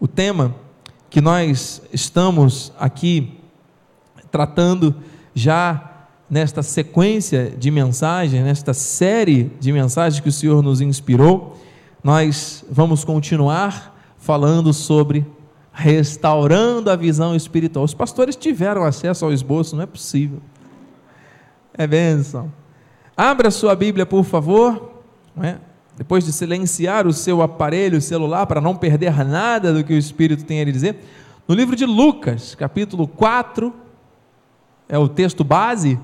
o tema que nós estamos aqui tratando já nesta sequência de mensagens, nesta série de mensagens que o Senhor nos inspirou, nós vamos continuar falando sobre restaurando a visão espiritual. Os pastores tiveram acesso ao esboço, não é possível. É bênção. Abra sua Bíblia, por favor. É? Depois de silenciar o seu aparelho celular para não perder nada do que o Espírito tem a lhe dizer, no livro de Lucas, capítulo 4, é o texto base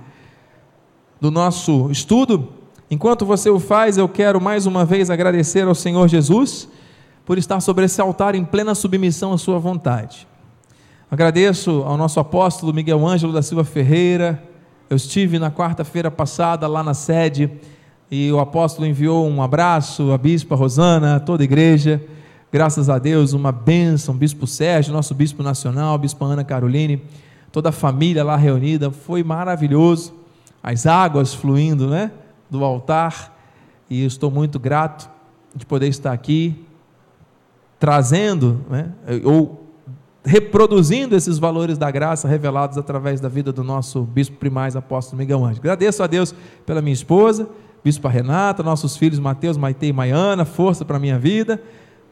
do nosso estudo. Enquanto você o faz, eu quero mais uma vez agradecer ao Senhor Jesus por estar sobre esse altar em plena submissão à Sua vontade. Agradeço ao nosso apóstolo Miguel Ângelo da Silva Ferreira. Eu estive na quarta-feira passada lá na sede e o apóstolo enviou um abraço à bispa Rosana, a toda a igreja. Graças a Deus, uma bênção, bispo Sérgio, nosso bispo nacional, bispa Ana Caroline, toda a família lá reunida. Foi maravilhoso. As águas fluindo, né, do altar. E estou muito grato de poder estar aqui trazendo, né, ou reproduzindo esses valores da graça revelados através da vida do nosso bispo primaz apóstolo Miguel Anjo. Agradeço a Deus pela minha esposa, bispa Renata, nossos filhos Mateus, Maite e Maiana, força para a minha vida,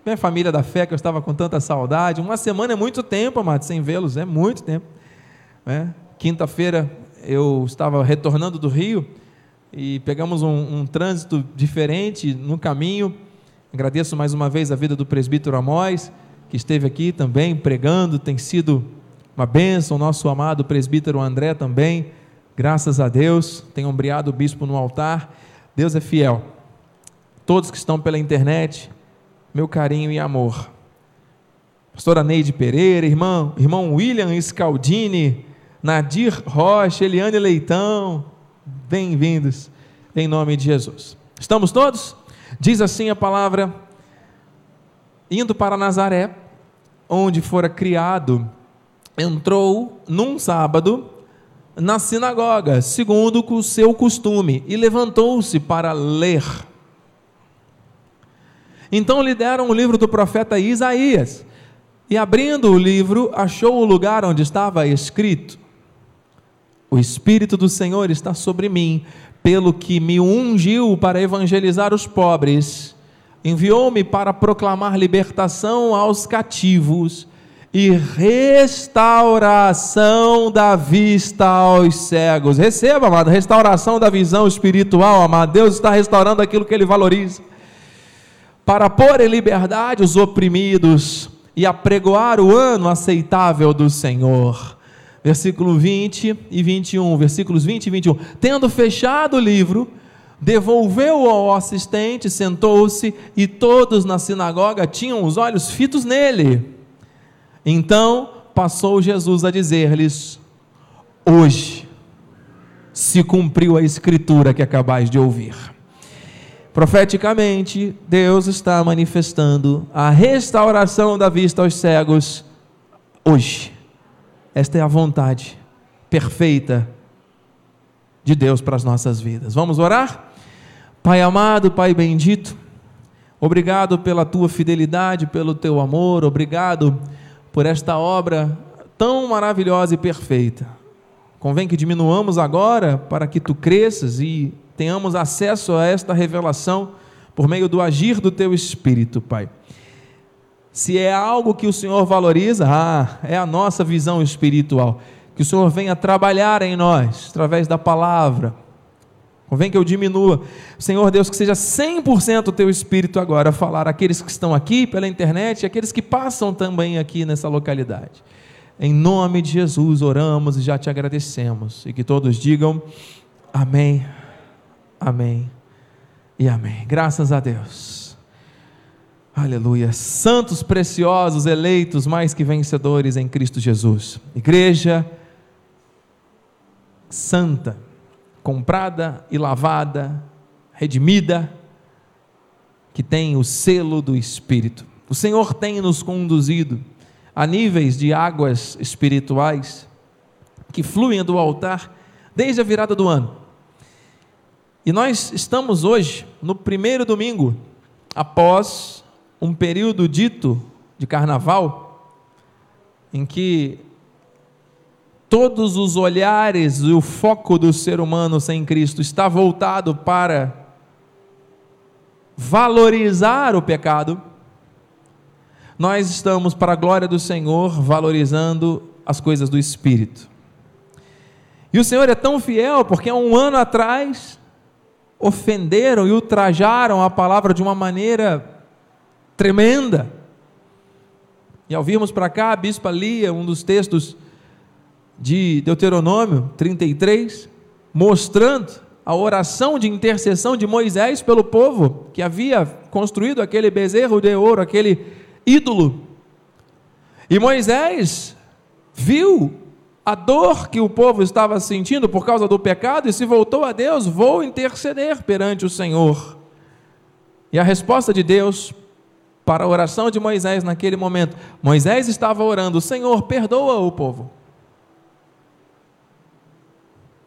minha família da fé que eu estava com tanta saudade. Uma semana é muito tempo, amados, sem vê-los, é muito tempo. Né? Quinta-feira eu estava retornando do Rio e pegamos um, um trânsito diferente no caminho Agradeço mais uma vez a vida do presbítero Amós, que esteve aqui também pregando, tem sido uma bênção. Nosso amado presbítero André também, graças a Deus, tem ombreado o bispo no altar. Deus é fiel. Todos que estão pela internet, meu carinho e amor. Pastora Neide Pereira, irmão, irmão William Scaldini, Nadir Rocha, Eliane Leitão, bem-vindos em nome de Jesus. Estamos todos? Diz assim a palavra: indo para Nazaré, onde fora criado, entrou num sábado na sinagoga, segundo o seu costume, e levantou-se para ler. Então lhe deram o livro do profeta Isaías, e abrindo o livro, achou o lugar onde estava escrito: O Espírito do Senhor está sobre mim, pelo que me ungiu para evangelizar os pobres, enviou-me para proclamar libertação aos cativos e restauração da vista aos cegos. Receba, amado, restauração da visão espiritual, amado. Deus está restaurando aquilo que ele valoriza. Para pôr em liberdade os oprimidos e apregoar o ano aceitável do Senhor versículo 20 e 21, versículos 20 e 21. Tendo fechado o livro, devolveu ao assistente, sentou-se e todos na sinagoga tinham os olhos fitos nele. Então passou Jesus a dizer-lhes: Hoje se cumpriu a escritura que acabais de ouvir. Profeticamente, Deus está manifestando a restauração da vista aos cegos hoje esta é a vontade perfeita de Deus para as nossas vidas. Vamos orar? Pai amado, Pai bendito, obrigado pela tua fidelidade, pelo teu amor, obrigado por esta obra tão maravilhosa e perfeita. Convém que diminuamos agora para que tu cresças e tenhamos acesso a esta revelação por meio do agir do teu espírito, Pai. Se é algo que o Senhor valoriza, ah, é a nossa visão espiritual. Que o Senhor venha trabalhar em nós, através da palavra. Convém que eu diminua. Senhor Deus, que seja 100% o teu espírito agora a falar aqueles que estão aqui pela internet e aqueles que passam também aqui nessa localidade. Em nome de Jesus oramos e já te agradecemos. E que todos digam amém, amém e amém. Graças a Deus. Aleluia. Santos preciosos, eleitos, mais que vencedores em Cristo Jesus. Igreja santa, comprada e lavada, redimida, que tem o selo do Espírito. O Senhor tem nos conduzido a níveis de águas espirituais que fluem do altar desde a virada do ano. E nós estamos hoje no primeiro domingo após um período dito de carnaval, em que todos os olhares e o foco do ser humano sem Cristo está voltado para valorizar o pecado, nós estamos, para a glória do Senhor, valorizando as coisas do Espírito. E o Senhor é tão fiel porque há um ano atrás ofenderam e ultrajaram a palavra de uma maneira tremenda. E ao virmos para cá, a bispa lia um dos textos de Deuteronômio 33, mostrando a oração de intercessão de Moisés pelo povo que havia construído aquele bezerro de ouro, aquele ídolo. E Moisés viu a dor que o povo estava sentindo por causa do pecado e se voltou a Deus: vou interceder perante o Senhor. E a resposta de Deus para a oração de Moisés naquele momento: Moisés estava orando, Senhor, perdoa o povo.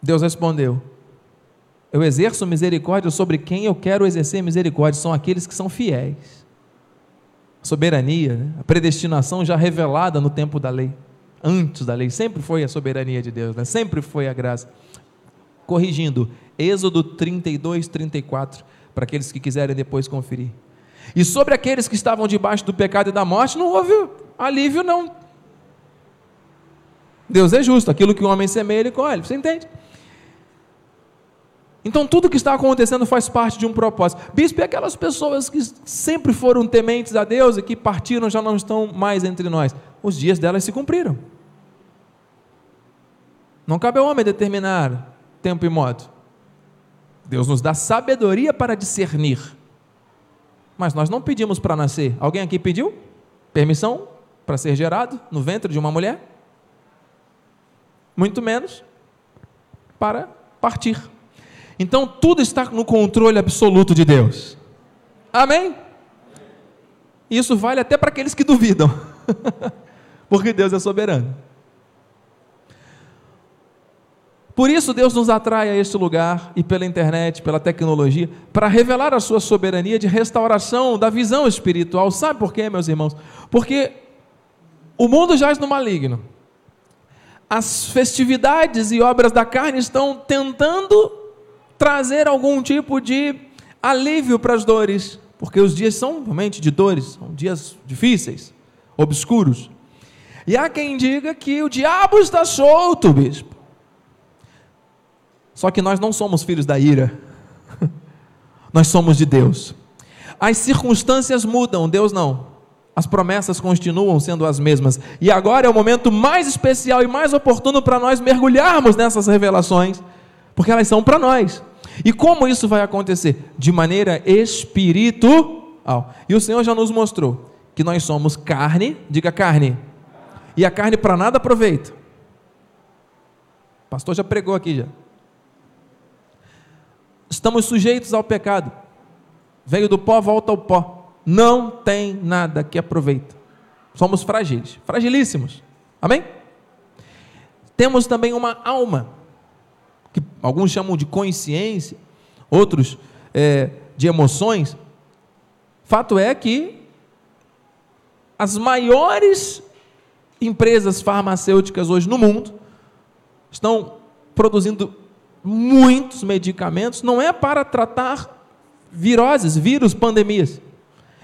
Deus respondeu: Eu exerço misericórdia sobre quem eu quero exercer misericórdia, são aqueles que são fiéis. A soberania, né? a predestinação já revelada no tempo da lei, antes da lei, sempre foi a soberania de Deus, né? sempre foi a graça. Corrigindo, Êxodo 32, 34, para aqueles que quiserem depois conferir. E sobre aqueles que estavam debaixo do pecado e da morte, não houve alívio, não. Deus é justo, aquilo que o homem semeia, ele colhe, você entende? Então tudo que está acontecendo faz parte de um propósito. Bispo, e aquelas pessoas que sempre foram tementes a Deus e que partiram já não estão mais entre nós. Os dias delas se cumpriram. Não cabe ao homem determinar tempo e modo. Deus nos dá sabedoria para discernir. Mas nós não pedimos para nascer. Alguém aqui pediu permissão para ser gerado no ventre de uma mulher? Muito menos para partir. Então tudo está no controle absoluto de Deus. Amém? Isso vale até para aqueles que duvidam, porque Deus é soberano. Por isso Deus nos atrai a este lugar e pela internet, pela tecnologia, para revelar a sua soberania de restauração da visão espiritual. Sabe por quê, meus irmãos? Porque o mundo jaz no maligno. As festividades e obras da carne estão tentando trazer algum tipo de alívio para as dores, porque os dias são realmente de dores, são dias difíceis, obscuros. E há quem diga que o diabo está solto, bispo. Só que nós não somos filhos da ira, nós somos de Deus. As circunstâncias mudam, Deus não. As promessas continuam sendo as mesmas. E agora é o momento mais especial e mais oportuno para nós mergulharmos nessas revelações porque elas são para nós. E como isso vai acontecer? De maneira espiritual. E o Senhor já nos mostrou que nós somos carne, diga carne, e a carne para nada aproveita. O pastor já pregou aqui já. Estamos sujeitos ao pecado. Veio do pó, volta ao pó. Não tem nada que aproveita. Somos frágeis, fragilíssimos. Amém? Temos também uma alma alguns chamam de consciência, outros é, de emoções. Fato é que as maiores empresas farmacêuticas hoje no mundo estão produzindo muitos medicamentos, não é para tratar viroses, vírus, pandemias,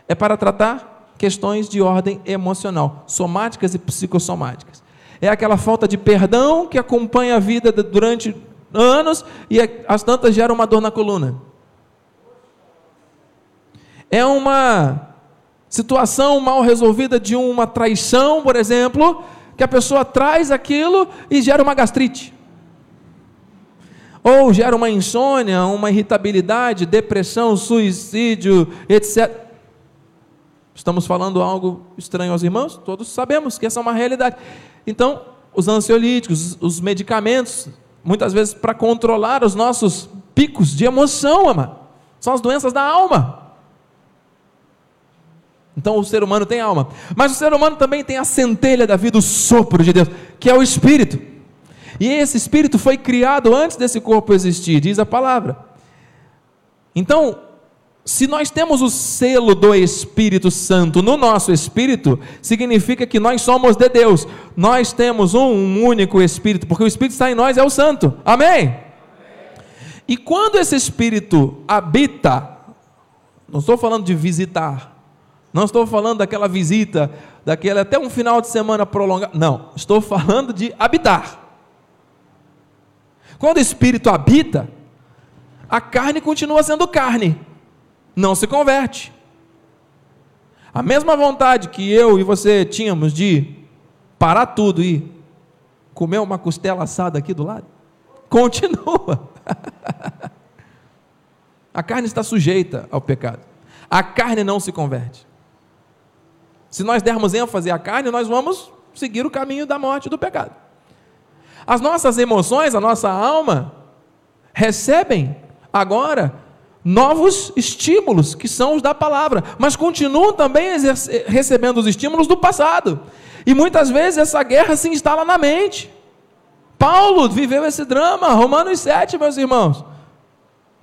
é para tratar questões de ordem emocional, somáticas e psicossomáticas. É aquela falta de perdão que acompanha a vida durante anos e as tantas geram uma dor na coluna. É uma situação mal resolvida de uma traição, por exemplo, que a pessoa traz aquilo e gera uma gastrite. Ou gera uma insônia, uma irritabilidade, depressão, suicídio, etc. Estamos falando algo estranho aos irmãos? Todos sabemos que essa é uma realidade. Então, os ansiolíticos, os medicamentos muitas vezes para controlar os nossos picos de emoção, ama. São as doenças da alma. Então o ser humano tem alma, mas o ser humano também tem a centelha da vida, o sopro de Deus, que é o espírito. E esse espírito foi criado antes desse corpo existir, diz a palavra. Então, se nós temos o selo do Espírito Santo no nosso espírito, significa que nós somos de Deus. Nós temos um único Espírito, porque o Espírito está em nós, é o Santo. Amém? Amém. E quando esse Espírito habita, não estou falando de visitar, não estou falando daquela visita, daquele até um final de semana prolongado. Não, estou falando de habitar. Quando o Espírito habita, a carne continua sendo carne não se converte. A mesma vontade que eu e você tínhamos de parar tudo e comer uma costela assada aqui do lado, continua. A carne está sujeita ao pecado. A carne não se converte. Se nós dermos ênfase à carne, nós vamos seguir o caminho da morte do pecado. As nossas emoções, a nossa alma, recebem agora novos estímulos, que são os da palavra, mas continuam também recebendo os estímulos do passado. E muitas vezes essa guerra se instala na mente. Paulo viveu esse drama, Romanos 7, meus irmãos.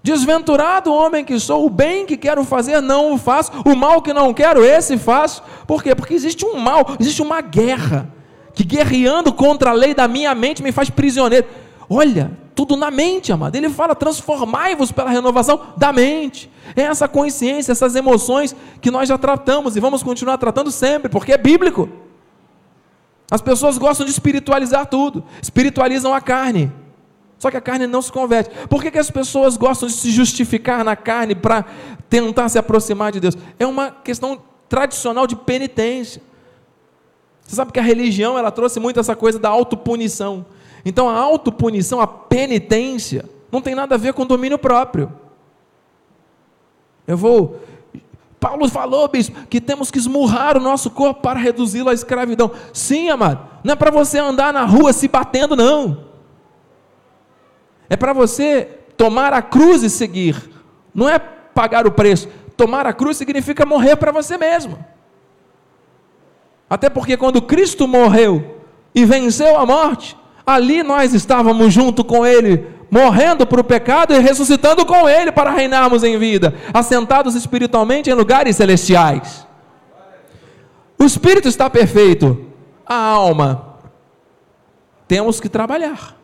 Desventurado homem que sou, o bem que quero fazer não o faço, o mal que não quero, esse faço. Por quê? Porque existe um mal, existe uma guerra, que guerreando contra a lei da minha mente me faz prisioneiro. Olha, tudo na mente, amado. Ele fala: transformai-vos pela renovação da mente. É essa consciência, essas emoções que nós já tratamos e vamos continuar tratando sempre, porque é bíblico. As pessoas gostam de espiritualizar tudo, espiritualizam a carne. Só que a carne não se converte. Por que, que as pessoas gostam de se justificar na carne para tentar se aproximar de Deus? É uma questão tradicional de penitência. Você sabe que a religião ela trouxe muito essa coisa da autopunição. Então a autopunição, a penitência, não tem nada a ver com domínio próprio. Eu vou. Paulo falou, bispo, que temos que esmurrar o nosso corpo para reduzi-lo à escravidão. Sim, amado, não é para você andar na rua se batendo, não. É para você tomar a cruz e seguir. Não é pagar o preço. Tomar a cruz significa morrer para você mesmo. Até porque quando Cristo morreu e venceu a morte, ali nós estávamos junto com Ele, morrendo para o pecado e ressuscitando com Ele para reinarmos em vida, assentados espiritualmente em lugares celestiais. O espírito está perfeito, a alma, temos que trabalhar,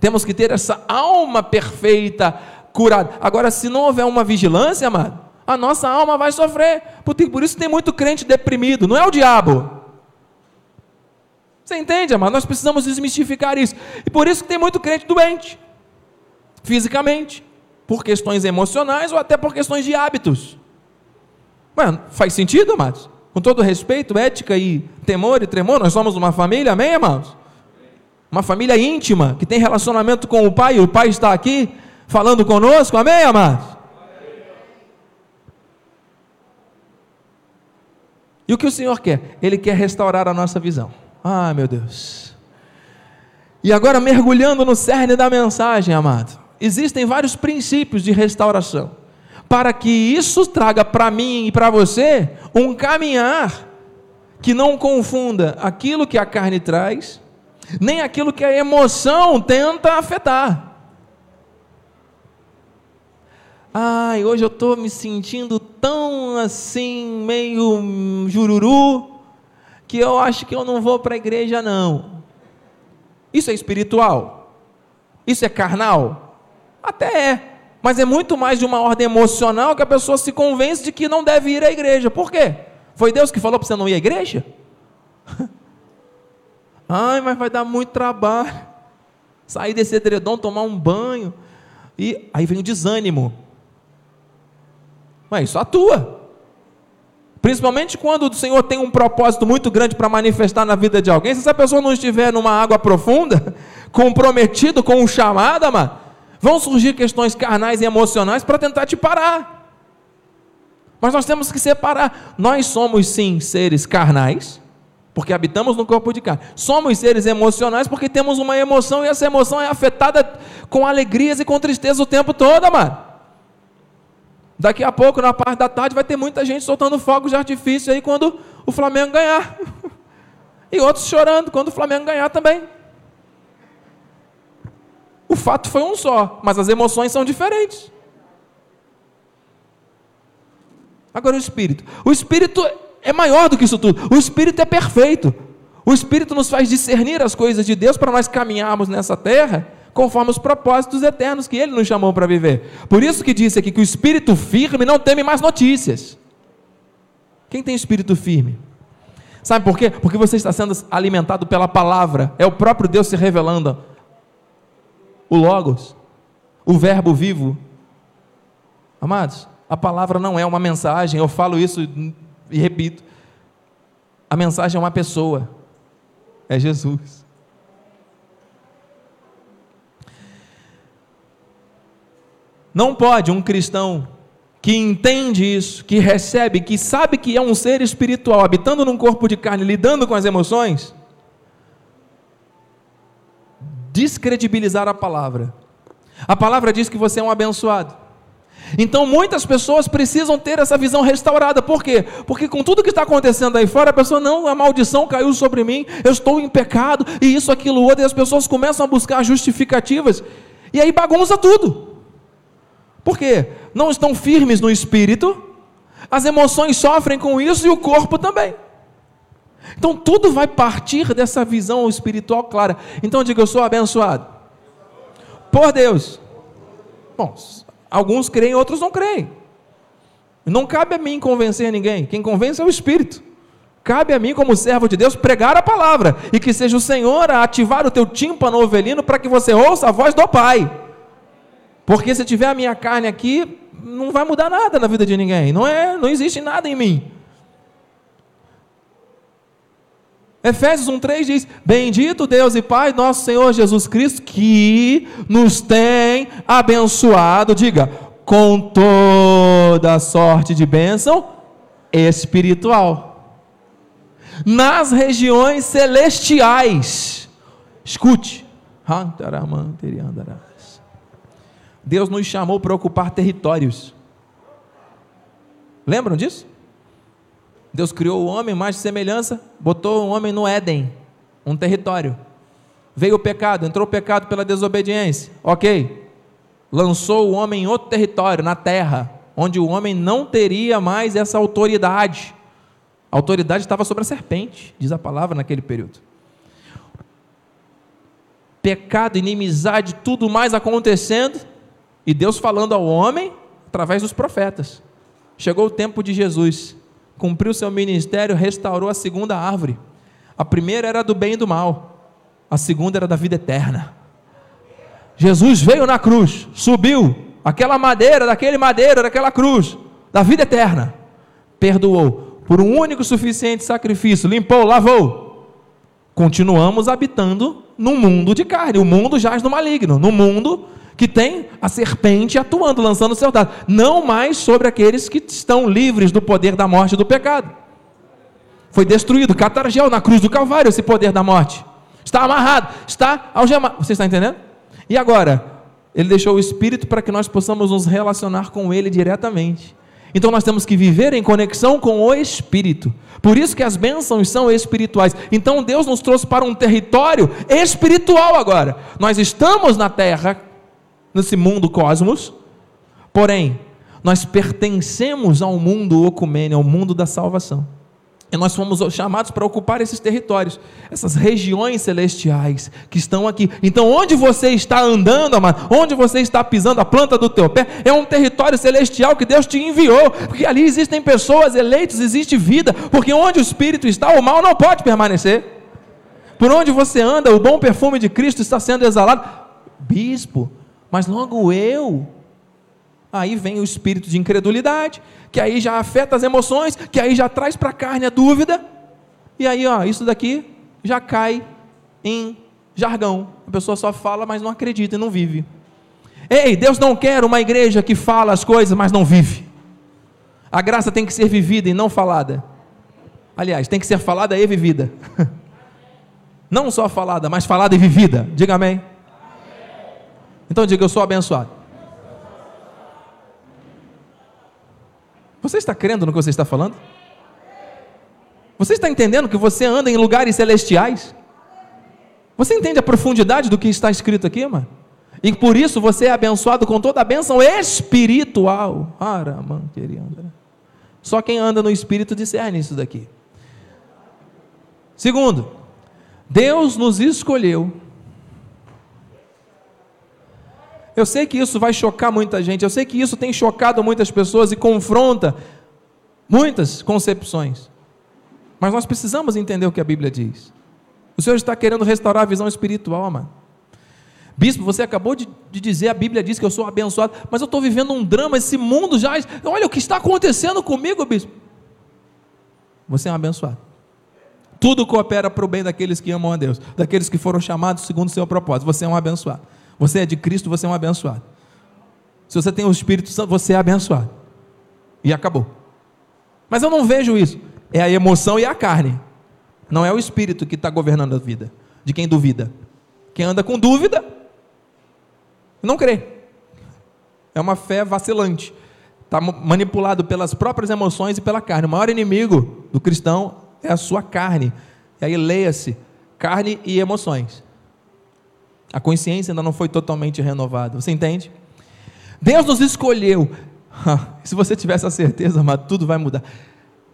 temos que ter essa alma perfeita, curada. Agora, se não houver uma vigilância, amado, a nossa alma vai sofrer, por isso tem muito crente deprimido, não é o diabo. Você entende, amado? Nós precisamos desmistificar isso. E por isso que tem muito crente doente, fisicamente, por questões emocionais ou até por questões de hábitos. Mano, faz sentido, amados? Com todo respeito, ética e temor e tremor, nós somos uma família, amém, amados? Uma família íntima, que tem relacionamento com o Pai, e o Pai está aqui falando conosco, amém, amados? E o que o Senhor quer? Ele quer restaurar a nossa visão. Ah, meu Deus. E agora, mergulhando no cerne da mensagem, amado, existem vários princípios de restauração, para que isso traga para mim e para você um caminhar que não confunda aquilo que a carne traz, nem aquilo que a emoção tenta afetar. Ai, hoje eu estou me sentindo tão assim, meio jururu que eu acho que eu não vou para a igreja, não. Isso é espiritual? Isso é carnal? Até é. Mas é muito mais de uma ordem emocional que a pessoa se convence de que não deve ir à igreja. Por quê? Foi Deus que falou para você não ir à igreja? Ai, mas vai dar muito trabalho. Sair desse edredom, tomar um banho. E aí vem o desânimo. Mas isso atua. Principalmente quando o Senhor tem um propósito muito grande para manifestar na vida de alguém. Se essa pessoa não estiver numa água profunda, comprometido com um chamado, mano, vão surgir questões carnais e emocionais para tentar te parar. Mas nós temos que separar. Nós somos sim seres carnais, porque habitamos no corpo de carne. Somos seres emocionais porque temos uma emoção e essa emoção é afetada com alegrias e com tristeza o tempo todo, mano. Daqui a pouco, na parte da tarde, vai ter muita gente soltando fogos de artifício aí quando o Flamengo ganhar. E outros chorando quando o Flamengo ganhar também. O fato foi um só, mas as emoções são diferentes. Agora o Espírito. O Espírito é maior do que isso tudo. O Espírito é perfeito. O Espírito nos faz discernir as coisas de Deus para nós caminharmos nessa terra conforme os propósitos eternos que Ele nos chamou para viver. Por isso que disse aqui que o espírito firme não teme mais notícias. Quem tem espírito firme? Sabe por quê? Porque você está sendo alimentado pela palavra. É o próprio Deus se revelando. O Logos, o Verbo vivo. Amados, a palavra não é uma mensagem, eu falo isso e repito. A mensagem é uma pessoa, é Jesus. Não pode um cristão que entende isso, que recebe, que sabe que é um ser espiritual, habitando num corpo de carne, lidando com as emoções, descredibilizar a palavra. A palavra diz que você é um abençoado. Então muitas pessoas precisam ter essa visão restaurada. Por quê? Porque com tudo que está acontecendo aí fora, a pessoa, não, a maldição caiu sobre mim, eu estou em pecado, e isso, aquilo, outro, e as pessoas começam a buscar justificativas, e aí bagunça tudo. Por quê? Não estão firmes no espírito, as emoções sofrem com isso e o corpo também. Então tudo vai partir dessa visão espiritual clara. Então diga, eu sou abençoado. Por Deus. Bom, alguns creem, outros não creem. Não cabe a mim convencer ninguém. Quem convence é o Espírito. Cabe a mim, como servo de Deus, pregar a palavra. E que seja o Senhor a ativar o teu tímpano ovelino para que você ouça a voz do Pai. Porque se tiver a minha carne aqui, não vai mudar nada na vida de ninguém. Não é, não existe nada em mim. Efésios 1:3 diz: Bendito Deus e Pai, nosso Senhor Jesus Cristo, que nos tem abençoado, diga, com toda sorte de bênção espiritual. Nas regiões celestiais. Escute. Deus nos chamou para ocupar territórios. Lembram disso? Deus criou o homem, mais de semelhança, botou o homem no Éden, um território. Veio o pecado, entrou o pecado pela desobediência. Ok. Lançou o homem em outro território, na terra, onde o homem não teria mais essa autoridade. A autoridade estava sobre a serpente, diz a palavra naquele período. Pecado, inimizade, tudo mais acontecendo e Deus falando ao homem através dos profetas. Chegou o tempo de Jesus, cumpriu seu ministério, restaurou a segunda árvore. A primeira era do bem e do mal, a segunda era da vida eterna. Jesus veio na cruz, subiu aquela madeira, daquele madeira, daquela cruz, da vida eterna, perdoou por um único suficiente sacrifício, limpou, lavou. Continuamos habitando num mundo de carne, o mundo jaz no maligno, no mundo que tem a serpente atuando, lançando seus dados, não mais sobre aqueles que estão livres do poder da morte e do pecado. Foi destruído, catargel na cruz do Calvário, esse poder da morte. Está amarrado, está algemado. Você está entendendo? E agora? Ele deixou o Espírito para que nós possamos nos relacionar com Ele diretamente. Então nós temos que viver em conexão com o Espírito. Por isso que as bênçãos são espirituais. Então Deus nos trouxe para um território espiritual agora. Nós estamos na terra nesse mundo cosmos, porém, nós pertencemos ao mundo ocumênio, ao mundo da salvação. E nós fomos chamados para ocupar esses territórios, essas regiões celestiais que estão aqui. Então, onde você está andando, amado, onde você está pisando a planta do teu pé, é um território celestial que Deus te enviou, porque ali existem pessoas eleitas, existe vida, porque onde o Espírito está, o mal não pode permanecer. Por onde você anda, o bom perfume de Cristo está sendo exalado. Bispo, mas logo eu, aí vem o espírito de incredulidade, que aí já afeta as emoções, que aí já traz para a carne a dúvida, e aí, ó, isso daqui já cai em jargão. A pessoa só fala, mas não acredita e não vive. Ei, Deus não quer uma igreja que fala as coisas, mas não vive. A graça tem que ser vivida e não falada. Aliás, tem que ser falada e vivida. Não só falada, mas falada e vivida. Diga amém. Então diga: Eu sou abençoado. Você está crendo no que você está falando? Você está entendendo que você anda em lugares celestiais? Você entende a profundidade do que está escrito aqui, mano? E por isso você é abençoado com toda a bênção espiritual. Só quem anda no espírito discerne isso daqui. Segundo, Deus nos escolheu. Eu sei que isso vai chocar muita gente, eu sei que isso tem chocado muitas pessoas e confronta muitas concepções. Mas nós precisamos entender o que a Bíblia diz. O Senhor está querendo restaurar a visão espiritual, mano. Bispo, você acabou de, de, dizer, a Bíblia diz que eu sou abençoado, mas eu estou vivendo um drama, esse mundo já. Olha o que está acontecendo comigo, bispo. Você é um abençoado. Tudo coopera para o bem daqueles que amam a Deus, daqueles que foram chamados segundo o seu propósito. Você é um abençoado. Você é de Cristo, você é um abençoado. Se você tem o Espírito Santo, você é abençoado. E acabou. Mas eu não vejo isso. É a emoção e a carne. Não é o Espírito que está governando a vida. De quem duvida. Quem anda com dúvida, não crê. É uma fé vacilante. Está manipulado pelas próprias emoções e pela carne. O maior inimigo do cristão é a sua carne. E aí leia-se: carne e emoções. A consciência ainda não foi totalmente renovada. Você entende? Deus nos escolheu. Se você tivesse a certeza, mas tudo vai mudar.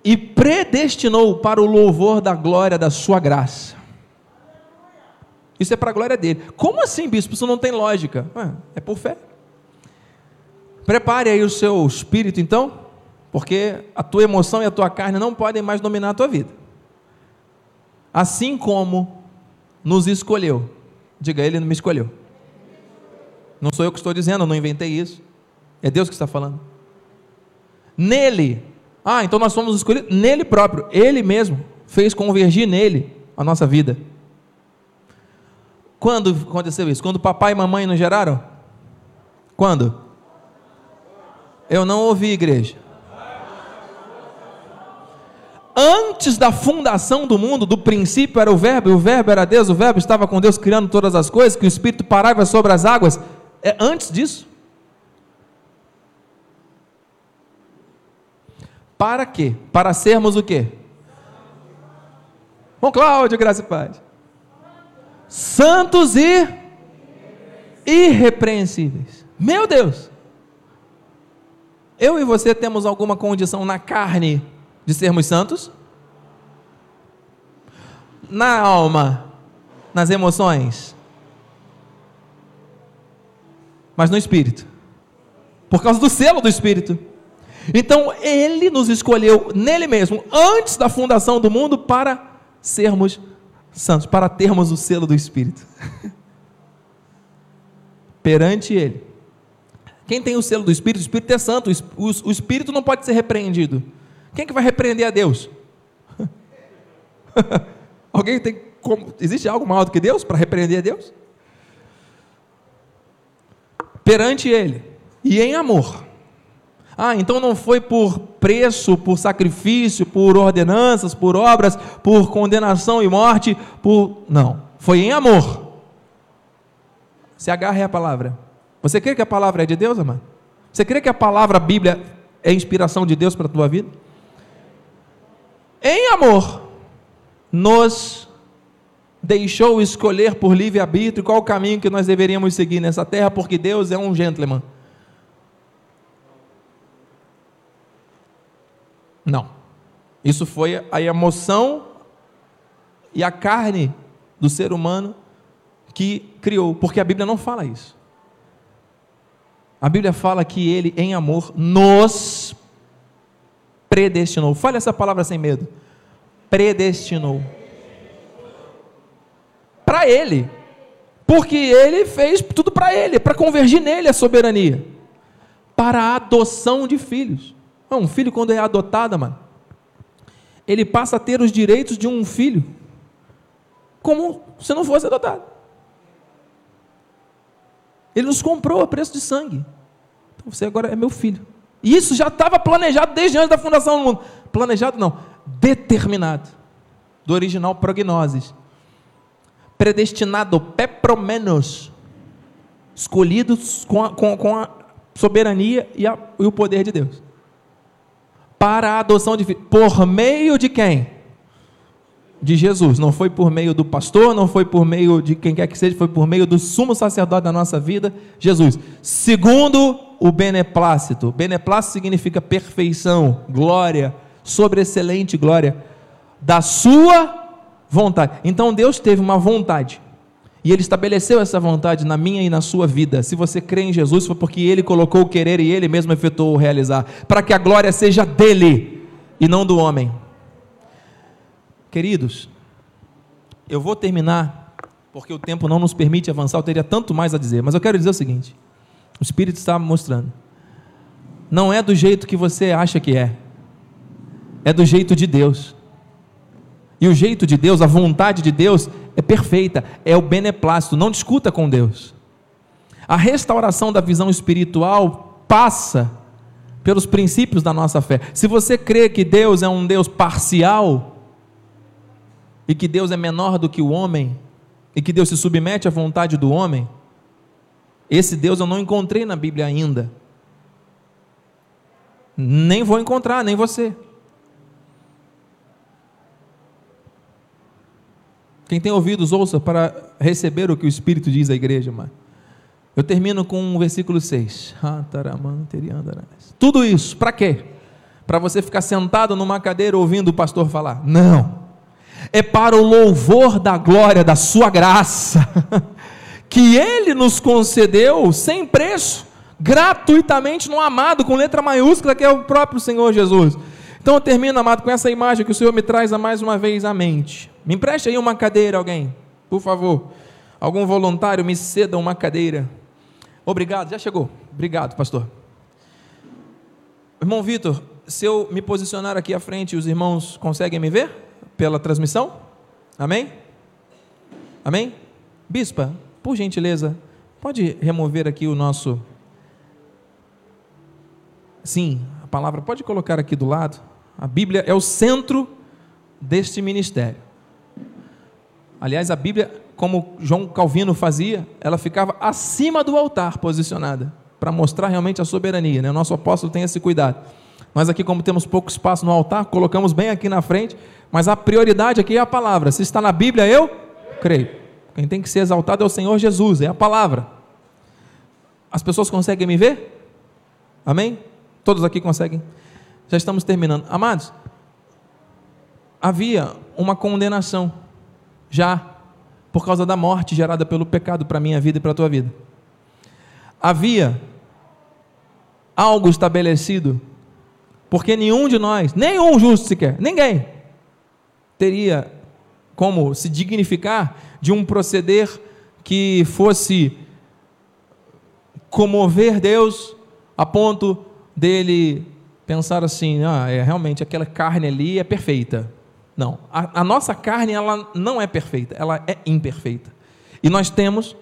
E predestinou para o louvor da glória da sua graça. Isso é para a glória dele. Como assim, bispo? Isso não tem lógica. é por fé. Prepare aí o seu espírito, então, porque a tua emoção e a tua carne não podem mais dominar a tua vida. Assim como nos escolheu. Diga, ele não me escolheu. Não sou eu que estou dizendo, eu não inventei isso. É Deus que está falando. Nele. Ah, então nós somos escolhidos nele próprio. Ele mesmo fez convergir nele a nossa vida. Quando aconteceu isso? Quando papai e mamãe nos geraram? Quando? Eu não ouvi, igreja. Antes da fundação do mundo, do princípio era o Verbo, e o Verbo era Deus, o Verbo estava com Deus criando todas as coisas, que o Espírito parava sobre as águas. É antes disso. Para quê? Para sermos o quê? Bom, Cláudio, graça e paz santos e irrepreensíveis. Meu Deus! Eu e você temos alguma condição na carne de sermos santos? Na alma, nas emoções, mas no espírito, por causa do selo do espírito. Então, Ele nos escolheu nele mesmo, antes da fundação do mundo, para sermos santos para termos o selo do Espírito. Perante Ele. Quem tem o selo do Espírito, o Espírito é santo, o Espírito não pode ser repreendido. Quem é que vai repreender a Deus? Alguém tem como, existe algo maior do que Deus para repreender a Deus? Perante Ele e em amor. Ah, então não foi por preço, por sacrifício, por ordenanças, por obras, por condenação e morte, por. Não. Foi em amor. Se agarre à palavra. Você crê que a palavra é de Deus, amado? Você crê que a palavra a Bíblia é inspiração de Deus para a tua vida? Em amor, nos deixou escolher por livre-arbítrio qual o caminho que nós deveríamos seguir nessa terra, porque Deus é um gentleman. Não. Isso foi a emoção e a carne do ser humano que criou, porque a Bíblia não fala isso. A Bíblia fala que ele, em amor, nos predestinou. Fale essa palavra sem medo. Predestinou. Para ele. Porque ele fez tudo para ele, para convergir nele a soberania. Para a adoção de filhos. Um filho, quando é adotado, mano, ele passa a ter os direitos de um filho, como se não fosse adotado. Ele nos comprou a preço de sangue. Então você agora é meu filho. Isso já estava planejado desde antes da fundação do mundo. Planejado não, determinado. Do original prognoses. Predestinado, pepromenos. Escolhidos com a, com, com a soberania e, a, e o poder de Deus para a adoção de filhos. Por meio de quem? De Jesus. Não foi por meio do pastor, não foi por meio de quem quer que seja, foi por meio do sumo sacerdote da nossa vida, Jesus. Segundo o beneplácito. Beneplácito significa perfeição, glória, sobreexcelente glória da sua vontade. Então Deus teve uma vontade. E ele estabeleceu essa vontade na minha e na sua vida. Se você crê em Jesus, foi porque ele colocou o querer e ele mesmo efetuou o realizar, para que a glória seja dele e não do homem. Queridos, eu vou terminar, porque o tempo não nos permite avançar, eu teria tanto mais a dizer, mas eu quero dizer o seguinte: o Espírito está me mostrando, não é do jeito que você acha que é, é do jeito de Deus. E o jeito de Deus, a vontade de Deus é perfeita, é o beneplácito, não discuta com Deus. A restauração da visão espiritual passa pelos princípios da nossa fé. Se você crê que Deus é um Deus parcial, e que Deus é menor do que o homem, e que Deus se submete à vontade do homem, esse Deus eu não encontrei na Bíblia ainda. Nem vou encontrar, nem você. Quem tem ouvidos, ouça para receber o que o Espírito diz à igreja, mano. Eu termino com o versículo 6. Ah, Tudo isso, para quê? Para você ficar sentado numa cadeira ouvindo o pastor falar? Não é para o louvor da glória da Sua graça, que Ele nos concedeu sem preço, gratuitamente no amado, com letra maiúscula, que é o próprio Senhor Jesus. Então eu termino, amado, com essa imagem que o Senhor me traz a mais uma vez à mente. Me empreste aí uma cadeira, alguém, por favor. Algum voluntário me ceda uma cadeira. Obrigado, já chegou. Obrigado, pastor. Irmão Vitor, se eu me posicionar aqui à frente, os irmãos conseguem me ver? Pela transmissão? Amém? Amém? Bispa, por gentileza, pode remover aqui o nosso. Sim, a palavra pode colocar aqui do lado. A Bíblia é o centro deste ministério. Aliás, a Bíblia, como João Calvino fazia, ela ficava acima do altar posicionada, para mostrar realmente a soberania. Né? O nosso apóstolo tem esse cuidado. Nós aqui, como temos pouco espaço no altar, colocamos bem aqui na frente, mas a prioridade aqui é a palavra. Se está na Bíblia, eu creio. Quem tem que ser exaltado é o Senhor Jesus, é a palavra. As pessoas conseguem me ver? Amém? Todos aqui conseguem? Já estamos terminando. Amados, havia uma condenação já por causa da morte gerada pelo pecado para a minha vida e para a tua vida. Havia algo estabelecido porque nenhum de nós, nenhum justo sequer, ninguém, teria como se dignificar de um proceder que fosse comover Deus a ponto dele pensar assim, ah, é realmente aquela carne ali é perfeita. Não, a, a nossa carne ela não é perfeita, ela é imperfeita. E nós temos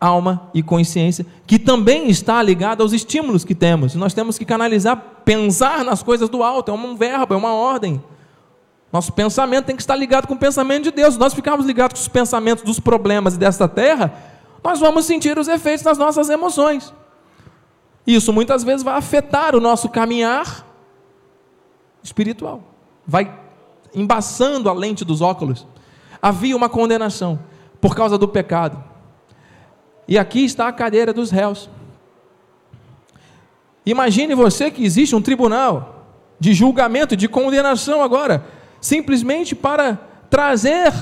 alma e consciência, que também está ligada aos estímulos que temos. Nós temos que canalizar, pensar nas coisas do alto, é um verbo, é uma ordem. Nosso pensamento tem que estar ligado com o pensamento de Deus. Se nós ficarmos ligados com os pensamentos dos problemas desta terra, nós vamos sentir os efeitos das nossas emoções. Isso muitas vezes vai afetar o nosso caminhar espiritual. Vai embaçando a lente dos óculos. Havia uma condenação por causa do pecado. E aqui está a cadeira dos réus. Imagine você que existe um tribunal de julgamento, de condenação agora, simplesmente para trazer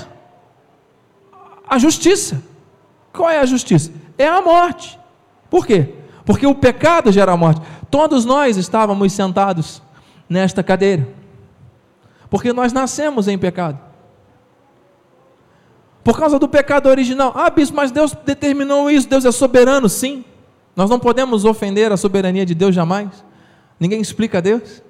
a justiça. Qual é a justiça? É a morte. Por quê? Porque o pecado gera a morte. Todos nós estávamos sentados nesta cadeira. Porque nós nascemos em pecado. Por causa do pecado original. Ah, bispo, mas Deus determinou isso, Deus é soberano, sim. Nós não podemos ofender a soberania de Deus jamais. Ninguém explica a Deus.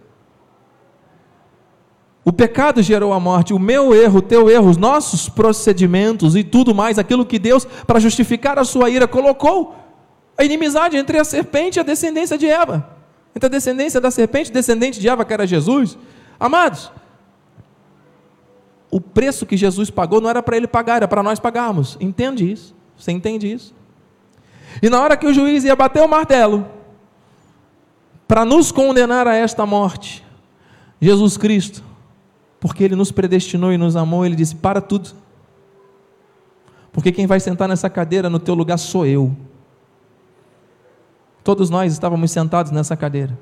O pecado gerou a morte, o meu erro, o teu erro, os nossos procedimentos e tudo mais, aquilo que Deus, para justificar a sua ira, colocou a inimizade entre a serpente e a descendência de Eva. Entre a descendência da serpente e descendente de Eva, que era Jesus. Amados, o preço que Jesus pagou não era para ele pagar, era para nós pagarmos. Entende isso? Você entende isso? E na hora que o juiz ia bater o martelo, para nos condenar a esta morte, Jesus Cristo, porque Ele nos predestinou e nos amou, Ele disse: Para tudo. Porque quem vai sentar nessa cadeira no teu lugar sou eu. Todos nós estávamos sentados nessa cadeira.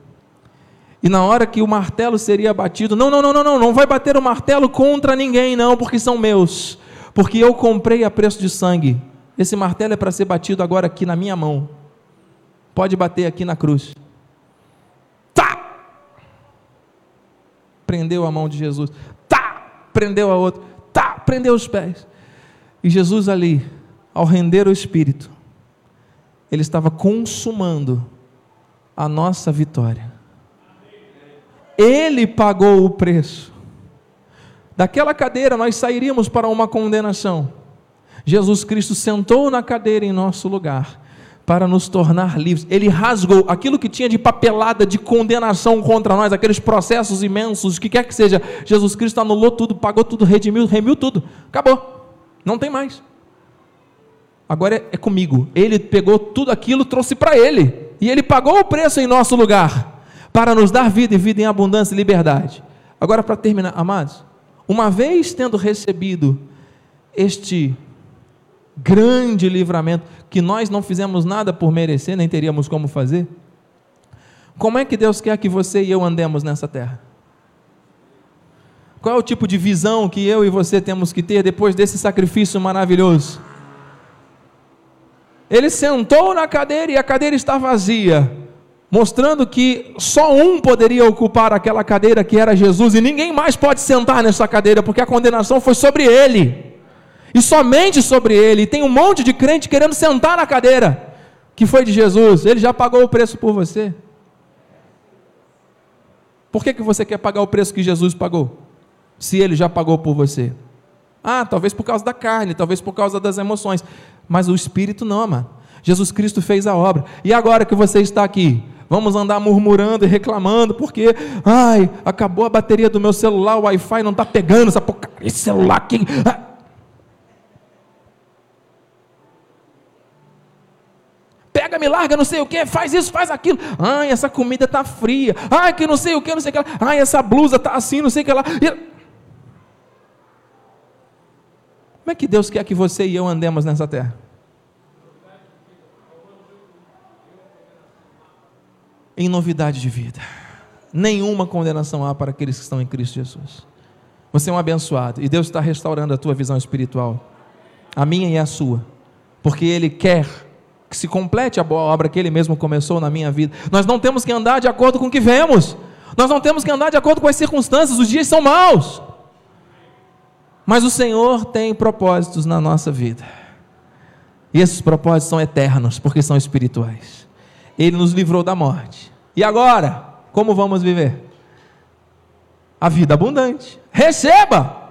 E na hora que o martelo seria batido, não, não, não, não, não, não vai bater o martelo contra ninguém, não, porque são meus. Porque eu comprei a preço de sangue. Esse martelo é para ser batido agora aqui na minha mão. Pode bater aqui na cruz. Tá! Prendeu a mão de Jesus. Tá! Prendeu a outra. Tá! Prendeu os pés. E Jesus ali, ao render o espírito, ele estava consumando a nossa vitória. Ele pagou o preço. Daquela cadeira nós sairíamos para uma condenação. Jesus Cristo sentou na cadeira em nosso lugar para nos tornar livres. Ele rasgou aquilo que tinha de papelada de condenação contra nós, aqueles processos imensos, o que quer que seja. Jesus Cristo anulou tudo, pagou tudo, redimiu, remiu tudo. Acabou. Não tem mais. Agora é, é comigo. Ele pegou tudo aquilo, trouxe para ele. E ele pagou o preço em nosso lugar para nos dar vida e vida em abundância e liberdade. Agora, para terminar, amados, uma vez tendo recebido este grande livramento, que nós não fizemos nada por merecer, nem teríamos como fazer, como é que Deus quer que você e eu andemos nessa terra? Qual é o tipo de visão que eu e você temos que ter depois desse sacrifício maravilhoso? Ele sentou na cadeira e a cadeira está vazia mostrando que só um poderia ocupar aquela cadeira que era Jesus e ninguém mais pode sentar nessa cadeira, porque a condenação foi sobre ele. E somente sobre ele. E tem um monte de crente querendo sentar na cadeira que foi de Jesus. Ele já pagou o preço por você. Por que, que você quer pagar o preço que Jesus pagou? Se ele já pagou por você. Ah, talvez por causa da carne, talvez por causa das emoções. Mas o Espírito não, ama. Jesus Cristo fez a obra. E agora que você está aqui, Vamos andar murmurando e reclamando porque, ai, acabou a bateria do meu celular, o Wi-Fi não está pegando, essa esse celular aqui. Ah. Pega, me larga, não sei o que, faz isso, faz aquilo. Ai, essa comida está fria. Ai, que não sei o que, não sei o que. Ai, essa blusa está assim, não sei o que lá. Como é que Deus quer que você e eu andemos nessa terra? Em novidade de vida. Nenhuma condenação há para aqueles que estão em Cristo Jesus. Você é um abençoado e Deus está restaurando a tua visão espiritual, a minha e a sua, porque Ele quer que se complete a obra que Ele mesmo começou na minha vida. Nós não temos que andar de acordo com o que vemos, nós não temos que andar de acordo com as circunstâncias, os dias são maus. Mas o Senhor tem propósitos na nossa vida, e esses propósitos são eternos, porque são espirituais. Ele nos livrou da morte. E agora, como vamos viver? A vida abundante. Receba!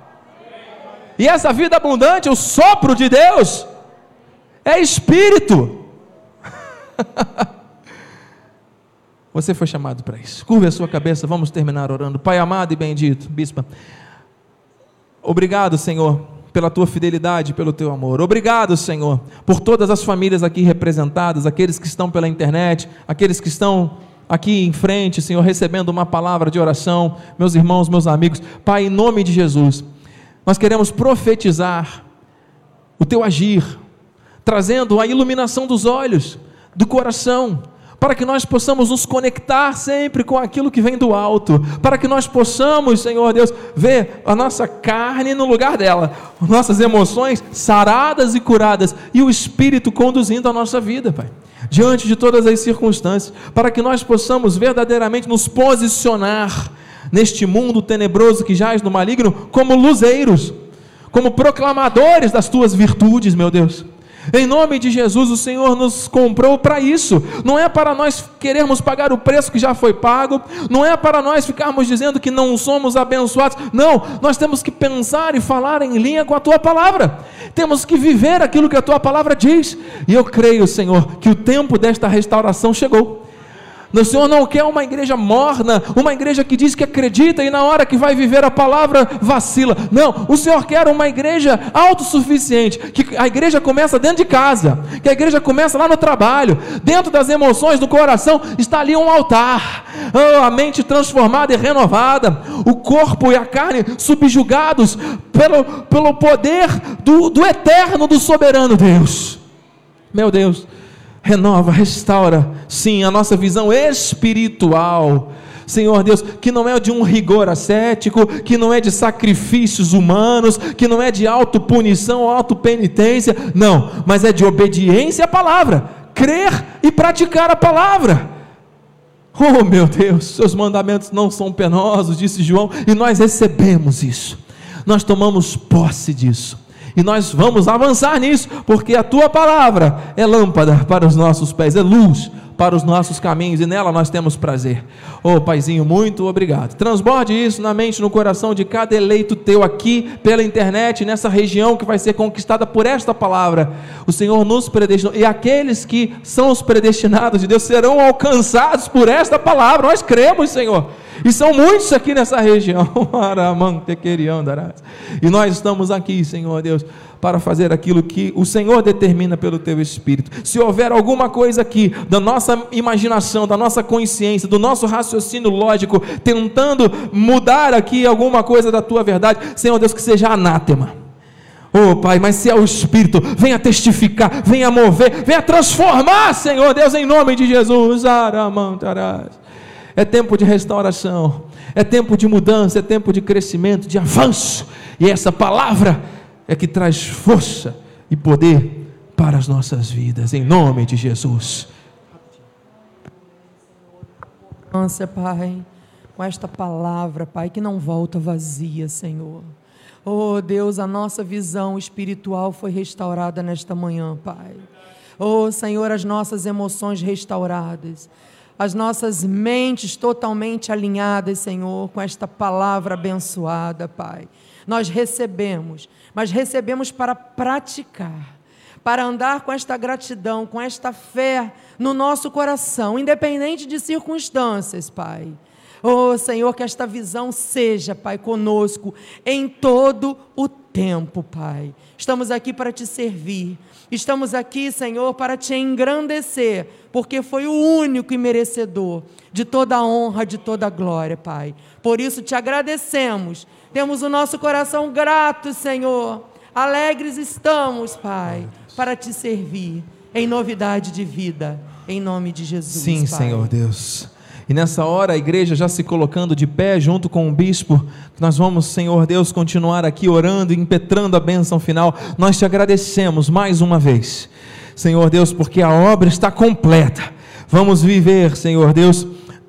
E essa vida abundante, o sopro de Deus, é espírito. Você foi chamado para isso. Curve a sua cabeça, vamos terminar orando. Pai amado e bendito, bispa. Obrigado, Senhor, pela tua fidelidade, pelo teu amor. Obrigado, Senhor, por todas as famílias aqui representadas, aqueles que estão pela internet, aqueles que estão aqui em frente, Senhor, recebendo uma palavra de oração, meus irmãos, meus amigos. Pai, em nome de Jesus, nós queremos profetizar o teu agir, trazendo a iluminação dos olhos, do coração, para que nós possamos nos conectar sempre com aquilo que vem do alto, para que nós possamos, Senhor Deus, ver a nossa carne no lugar dela, nossas emoções saradas e curadas e o Espírito conduzindo a nossa vida, Pai. Diante de todas as circunstâncias, para que nós possamos verdadeiramente nos posicionar neste mundo tenebroso que jaz no maligno como luzeiros, como proclamadores das tuas virtudes, meu Deus em nome de Jesus, o Senhor nos comprou para isso. Não é para nós querermos pagar o preço que já foi pago, não é para nós ficarmos dizendo que não somos abençoados. Não, nós temos que pensar e falar em linha com a tua palavra. Temos que viver aquilo que a tua palavra diz. E eu creio, Senhor, que o tempo desta restauração chegou. O Senhor não quer uma igreja morna, uma igreja que diz que acredita e na hora que vai viver a palavra vacila. Não, o Senhor quer uma igreja autossuficiente, que a igreja começa dentro de casa, que a igreja começa lá no trabalho, dentro das emoções do coração está ali um altar, oh, a mente transformada e renovada, o corpo e a carne subjugados pelo, pelo poder do, do eterno, do soberano Deus. Meu Deus. Renova, restaura, sim, a nossa visão espiritual. Senhor Deus, que não é de um rigor ascético, que não é de sacrifícios humanos, que não é de autopunição ou autopenitência, não, mas é de obediência à palavra, crer e praticar a palavra. Oh meu Deus, seus mandamentos não são penosos, disse João, e nós recebemos isso, nós tomamos posse disso. E nós vamos avançar nisso, porque a tua palavra é lâmpada para os nossos pés, é luz para os nossos caminhos e nela nós temos prazer. Oh, Paizinho, muito obrigado. Transborde isso na mente, no coração de cada eleito teu aqui pela internet, nessa região que vai ser conquistada por esta palavra. O Senhor nos predestinou e aqueles que são os predestinados de Deus serão alcançados por esta palavra. Nós cremos, Senhor. E são muitos aqui nessa região. e nós estamos aqui, Senhor Deus, para fazer aquilo que o Senhor determina pelo teu Espírito. Se houver alguma coisa aqui da nossa imaginação, da nossa consciência, do nosso raciocínio lógico, tentando mudar aqui alguma coisa da tua verdade, Senhor Deus, que seja anátema. Oh Pai, mas se é o Espírito, venha testificar, venha mover, venha transformar, Senhor Deus, em nome de Jesus. É tempo de restauração, é tempo de mudança, é tempo de crescimento, de avanço, e essa palavra é que traz força e poder para as nossas vidas, em nome de Jesus. Pai, com esta palavra, Pai, que não volta vazia, Senhor. Oh, Deus, a nossa visão espiritual foi restaurada nesta manhã, Pai. Oh, Senhor, as nossas emoções restauradas, as nossas mentes totalmente alinhadas, Senhor, com esta palavra abençoada, Pai. Nós recebemos mas recebemos para praticar, para andar com esta gratidão, com esta fé no nosso coração, independente de circunstâncias, Pai. Oh, Senhor, que esta visão seja, Pai, conosco em todo o tempo, Pai. Estamos aqui para te servir. Estamos aqui, Senhor, para te engrandecer, porque foi o único e merecedor de toda a honra, de toda a glória, Pai. Por isso te agradecemos temos o nosso coração grato, Senhor. Alegres estamos, Pai, para te servir em novidade de vida, em nome de Jesus. Sim, Pai. Senhor Deus. E nessa hora a igreja já se colocando de pé junto com o bispo, nós vamos, Senhor Deus, continuar aqui orando e impetrando a bênção final. Nós te agradecemos mais uma vez, Senhor Deus, porque a obra está completa. Vamos viver, Senhor Deus,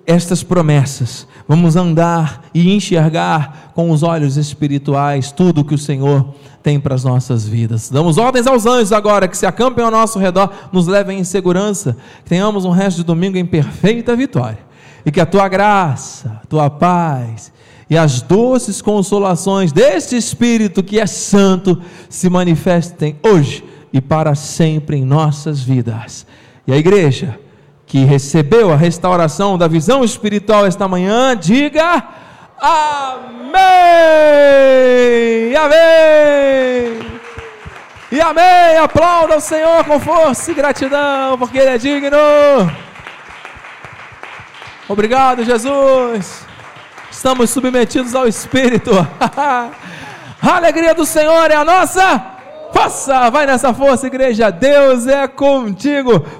estas promessas vamos andar e enxergar com os olhos espirituais tudo que o Senhor tem para as nossas vidas. Damos ordens aos anjos agora que se acampem ao nosso redor, nos levem em segurança, que tenhamos um resto de domingo em perfeita vitória e que a tua graça, a tua paz e as doces consolações deste Espírito que é santo se manifestem hoje e para sempre em nossas vidas. E a igreja que recebeu a restauração da visão espiritual esta manhã, diga amém! Amém! E amém! Aplauda o Senhor com força e gratidão, porque Ele é digno. Obrigado, Jesus. Estamos submetidos ao Espírito. a alegria do Senhor é a nossa força. Vai nessa força, igreja. Deus é contigo.